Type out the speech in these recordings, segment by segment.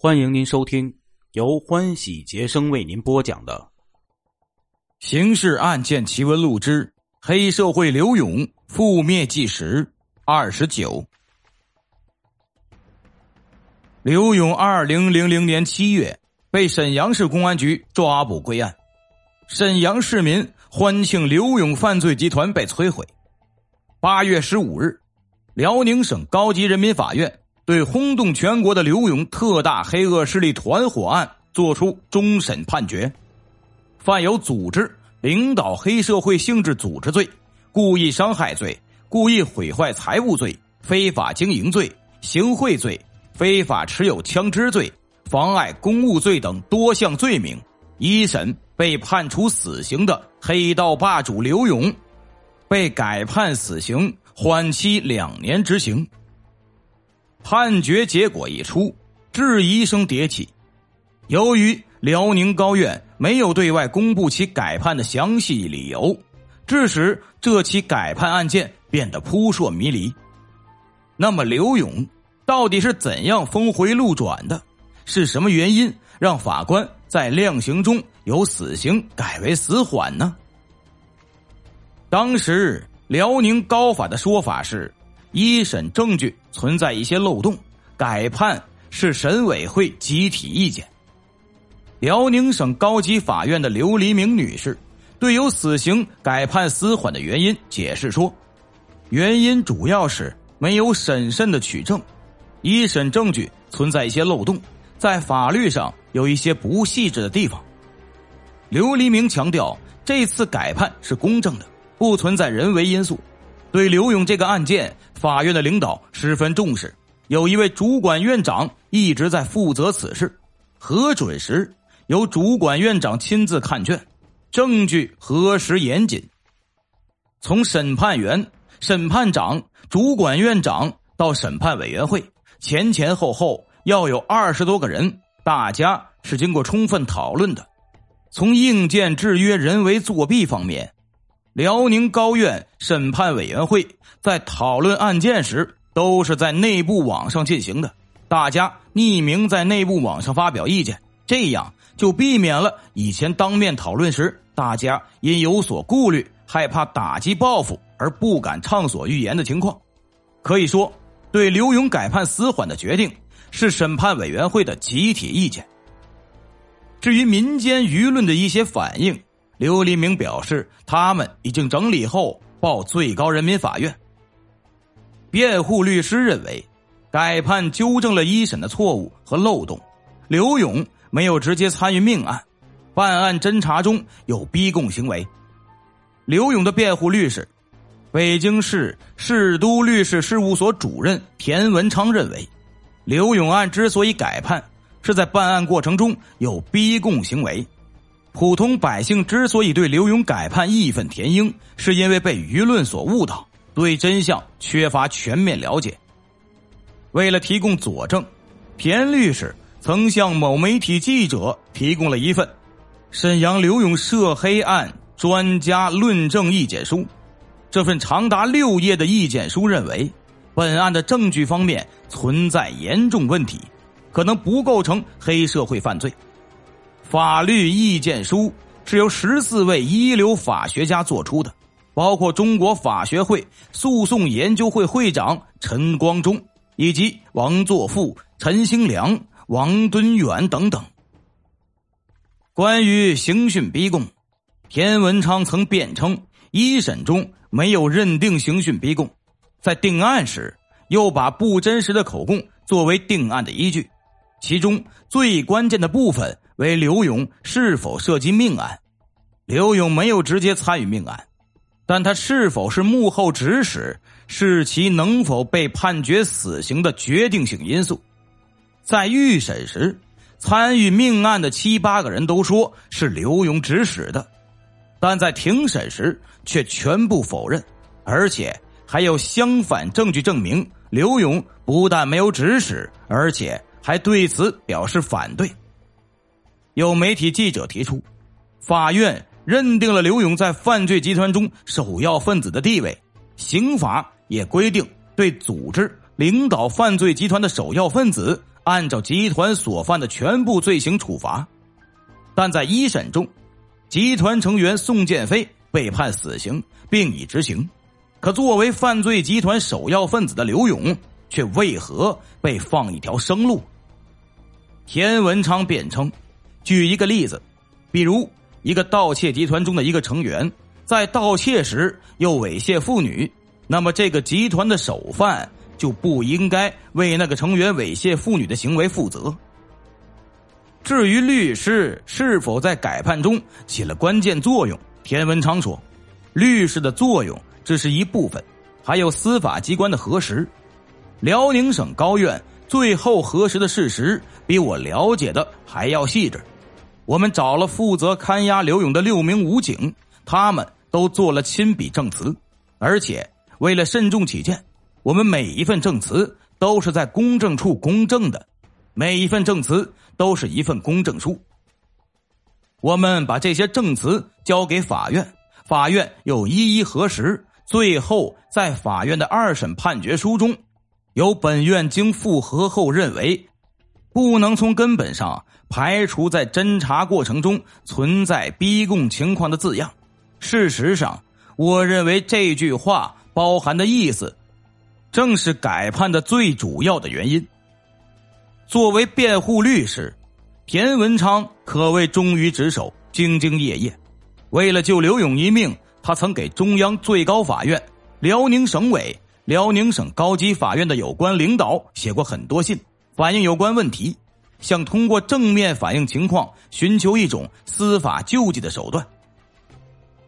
欢迎您收听由欢喜杰生为您播讲的《刑事案件奇闻录之黑社会刘勇覆灭纪实》二十九。刘勇二零零零年七月被沈阳市公安局抓捕归案，沈阳市民欢庆刘勇犯罪集团被摧毁。八月十五日，辽宁省高级人民法院。对轰动全国的刘勇特大黑恶势力团伙案作出终审判决，犯有组织领导黑社会性质组织罪、故意伤害罪、故意毁坏财物罪、非法经营罪、行贿罪、非法持有枪支罪、妨碍公务罪等多项罪名。一审被判处死刑的黑道霸主刘勇，被改判死刑，缓期两年执行。判决结果一出，质疑声迭起。由于辽宁高院没有对外公布其改判的详细理由，致使这起改判案件变得扑朔迷离。那么，刘勇到底是怎样峰回路转的？是什么原因让法官在量刑中由死刑改为死缓呢？当时辽宁高法的说法是。一审证据存在一些漏洞，改判是审委会集体意见。辽宁省高级法院的刘黎明女士对有死刑改判死缓的原因解释说，原因主要是没有审慎的取证，一审证据存在一些漏洞，在法律上有一些不细致的地方。刘黎明强调，这次改判是公正的，不存在人为因素。对刘勇这个案件，法院的领导十分重视，有一位主管院长一直在负责此事。核准时由主管院长亲自看卷，证据核实严谨。从审判员、审判长、主管院长到审判委员会，前前后后要有二十多个人，大家是经过充分讨论的。从硬件制约人为作弊方面。辽宁高院审判委员会在讨论案件时，都是在内部网上进行的，大家匿名在内部网上发表意见，这样就避免了以前当面讨论时，大家因有所顾虑，害怕打击报复而不敢畅所欲言的情况。可以说，对刘勇改判死缓的决定是审判委员会的集体意见。至于民间舆论的一些反应。刘黎明表示，他们已经整理后报最高人民法院。辩护律师认为，改判纠正了一审的错误和漏洞。刘勇没有直接参与命案，办案侦查中有逼供行为。刘勇的辩护律师，北京市市都律师事务所主任田文昌认为，刘勇案之所以改判，是在办案过程中有逼供行为。普通百姓之所以对刘勇改判义愤填膺，是因为被舆论所误导，对真相缺乏全面了解。为了提供佐证，田律师曾向某媒体记者提供了一份沈阳刘勇涉黑案专家论证意见书。这份长达六页的意见书认为，本案的证据方面存在严重问题，可能不构成黑社会犯罪。法律意见书是由十四位一流法学家做出的，包括中国法学会诉讼研究会会长陈光忠以及王作富、陈兴良、王敦远等等。关于刑讯逼供，田文昌曾辩称一审中没有认定刑讯逼供，在定案时又把不真实的口供作为定案的依据，其中最关键的部分。为刘勇是否涉及命案？刘勇没有直接参与命案，但他是否是幕后指使，是其能否被判决死刑的决定性因素。在预审时，参与命案的七八个人都说是刘勇指使的，但在庭审时却全部否认，而且还有相反证据证明刘勇不但没有指使，而且还对此表示反对。有媒体记者提出，法院认定了刘勇在犯罪集团中首要分子的地位，刑法也规定对组织领导犯罪集团的首要分子按照集团所犯的全部罪行处罚。但在一审中，集团成员宋建飞被判死刑，并已执行。可作为犯罪集团首要分子的刘勇，却为何被放一条生路？田文昌辩称，举一个例子，比如一个盗窃集团中的一个成员在盗窃时又猥亵妇女，那么这个集团的首犯就不应该为那个成员猥亵妇女的行为负责。至于律师是否在改判中起了关键作用，田文昌说，律师的作用。这是一部分，还有司法机关的核实。辽宁省高院最后核实的事实比我了解的还要细致。我们找了负责看押刘勇的六名武警，他们都做了亲笔证词，而且为了慎重起见，我们每一份证词都是在公证处公证的，每一份证词都是一份公证书。我们把这些证词交给法院，法院又一一核实。最后，在法院的二审判决书中，由本院经复核后认为，不能从根本上排除在侦查过程中存在逼供情况的字样。事实上，我认为这句话包含的意思，正是改判的最主要的原因。作为辩护律师，田文昌可谓忠于职守、兢兢业业，为了救刘勇一命。他曾给中央最高法院、辽宁省委、辽宁省高级法院的有关领导写过很多信，反映有关问题，想通过正面反映情况，寻求一种司法救济的手段。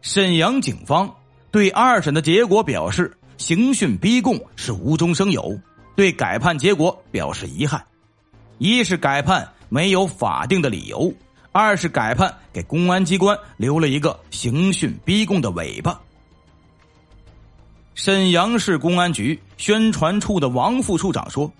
沈阳警方对二审的结果表示，刑讯逼供是无中生有，对改判结果表示遗憾。一是改判没有法定的理由。二是改判给公安机关留了一个刑讯逼供的尾巴。沈阳市公安局宣传处的王副处长说：“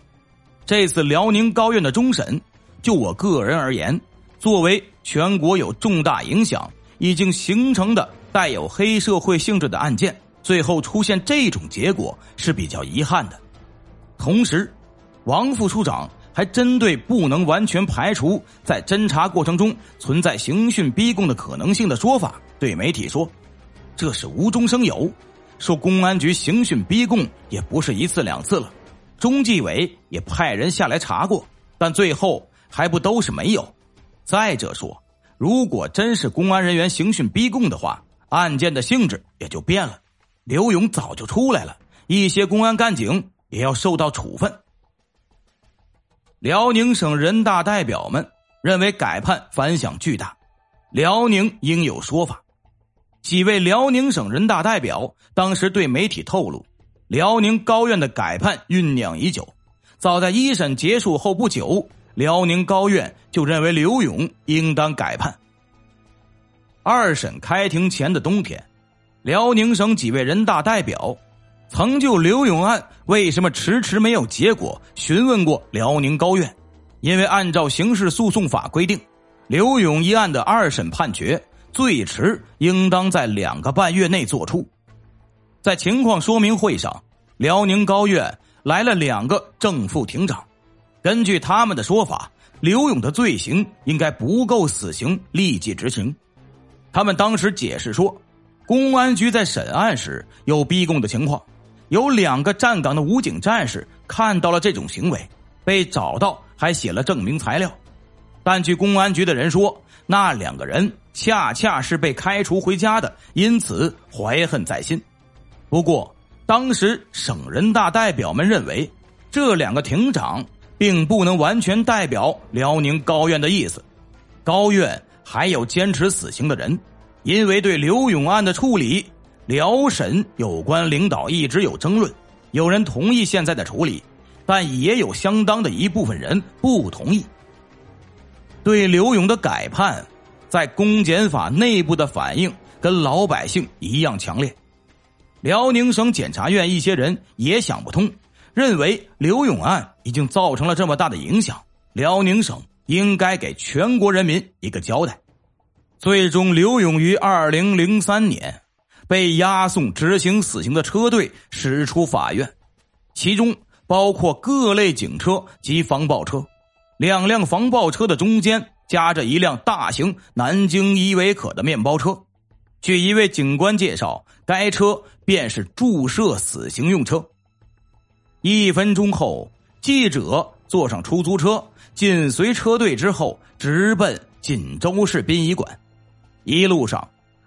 这次辽宁高院的终审，就我个人而言，作为全国有重大影响、已经形成的带有黑社会性质的案件，最后出现这种结果是比较遗憾的。”同时，王副处长。还针对不能完全排除在侦查过程中存在刑讯逼供的可能性的说法，对媒体说：“这是无中生有。”说公安局刑讯逼供也不是一次两次了，中纪委也派人下来查过，但最后还不都是没有。再者说，如果真是公安人员刑讯逼供的话，案件的性质也就变了。刘勇早就出来了，一些公安干警也要受到处分。辽宁省人大代表们认为改判反响巨大，辽宁应有说法。几位辽宁省人大代表当时对媒体透露，辽宁高院的改判酝酿已久，早在一审结束后不久，辽宁高院就认为刘勇应当改判。二审开庭前的冬天，辽宁省几位人大代表。曾就刘勇案为什么迟迟没有结果询问过辽宁高院，因为按照刑事诉讼法规定，刘勇一案的二审判决最迟应当在两个半月内作出。在情况说明会上，辽宁高院来了两个正副庭长，根据他们的说法，刘勇的罪行应该不够死刑立即执行。他们当时解释说，公安局在审案时有逼供的情况。有两个站岗的武警战士看到了这种行为，被找到还写了证明材料，但据公安局的人说，那两个人恰恰是被开除回家的，因此怀恨在心。不过，当时省人大代表们认为，这两个庭长并不能完全代表辽宁高院的意思，高院还有坚持死刑的人，因为对刘勇案的处理。辽沈有关领导一直有争论，有人同意现在的处理，但也有相当的一部分人不同意。对刘勇的改判，在公检法内部的反应跟老百姓一样强烈。辽宁省检察院一些人也想不通，认为刘勇案已经造成了这么大的影响，辽宁省应该给全国人民一个交代。最终，刘勇于二零零三年。被押送执行死刑的车队驶出法院，其中包括各类警车及防暴车。两辆防爆车的中间夹着一辆大型南京依维柯的面包车。据一位警官介绍，该车便是注射死刑用车。一分钟后，记者坐上出租车，紧随车队之后，直奔锦州市殡仪馆。一路上，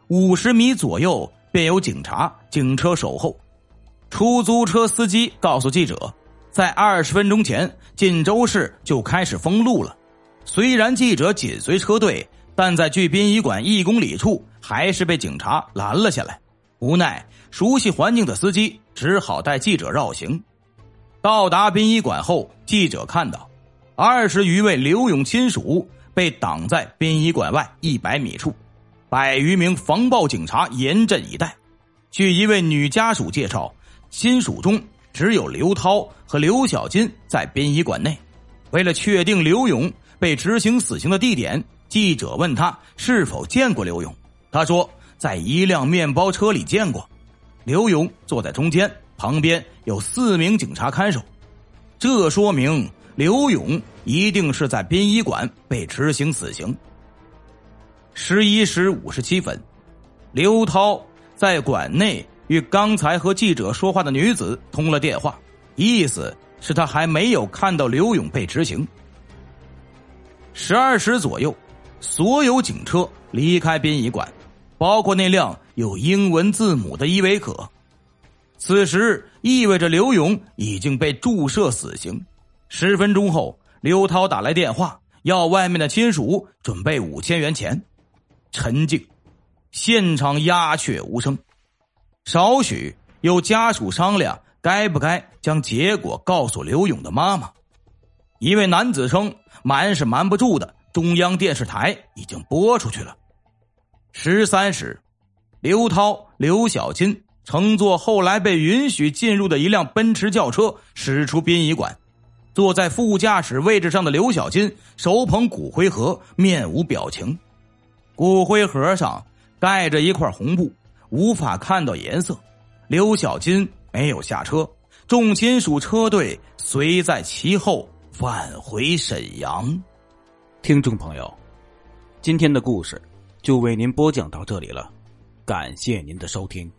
五十米左右便有警察、警车守候。出租车司机告诉记者，在二十分钟前，锦州市就开始封路了。虽然记者紧随车队，但在距殡仪馆一公里处，还是被警察拦了下来。无奈，熟悉环境的司机只好带记者绕行。到达殡仪馆后，记者看到二十余位刘勇亲属被挡在殡仪馆外一百米处，百余名防暴警察严阵以待。据一位女家属介绍，亲属中只有刘涛和刘小金在殡仪馆内。为了确定刘勇被执行死刑的地点，记者问他是否见过刘勇，他说在一辆面包车里见过。刘勇坐在中间。旁边有四名警察看守，这说明刘勇一定是在殡仪馆被执行死刑。十一时五十七分，刘涛在馆内与刚才和记者说话的女子通了电话，意思是他还没有看到刘勇被执行。十二时左右，所有警车离开殡仪馆，包括那辆有英文字母的依维柯。此时意味着刘勇已经被注射死刑。十分钟后，刘涛打来电话，要外面的亲属准备五千元钱。沉静，现场鸦雀无声。少许有家属商量该不该将结果告诉刘勇的妈妈。一位男子称：“瞒是瞒不住的，中央电视台已经播出去了。”十三时，刘涛、刘小金。乘坐后来被允许进入的一辆奔驰轿车驶出殡仪馆，坐在副驾驶位置上的刘小金手捧骨灰盒，面无表情。骨灰盒上盖着一块红布，无法看到颜色。刘小金没有下车，重金属车队随在其后返回沈阳。听众朋友，今天的故事就为您播讲到这里了，感谢您的收听。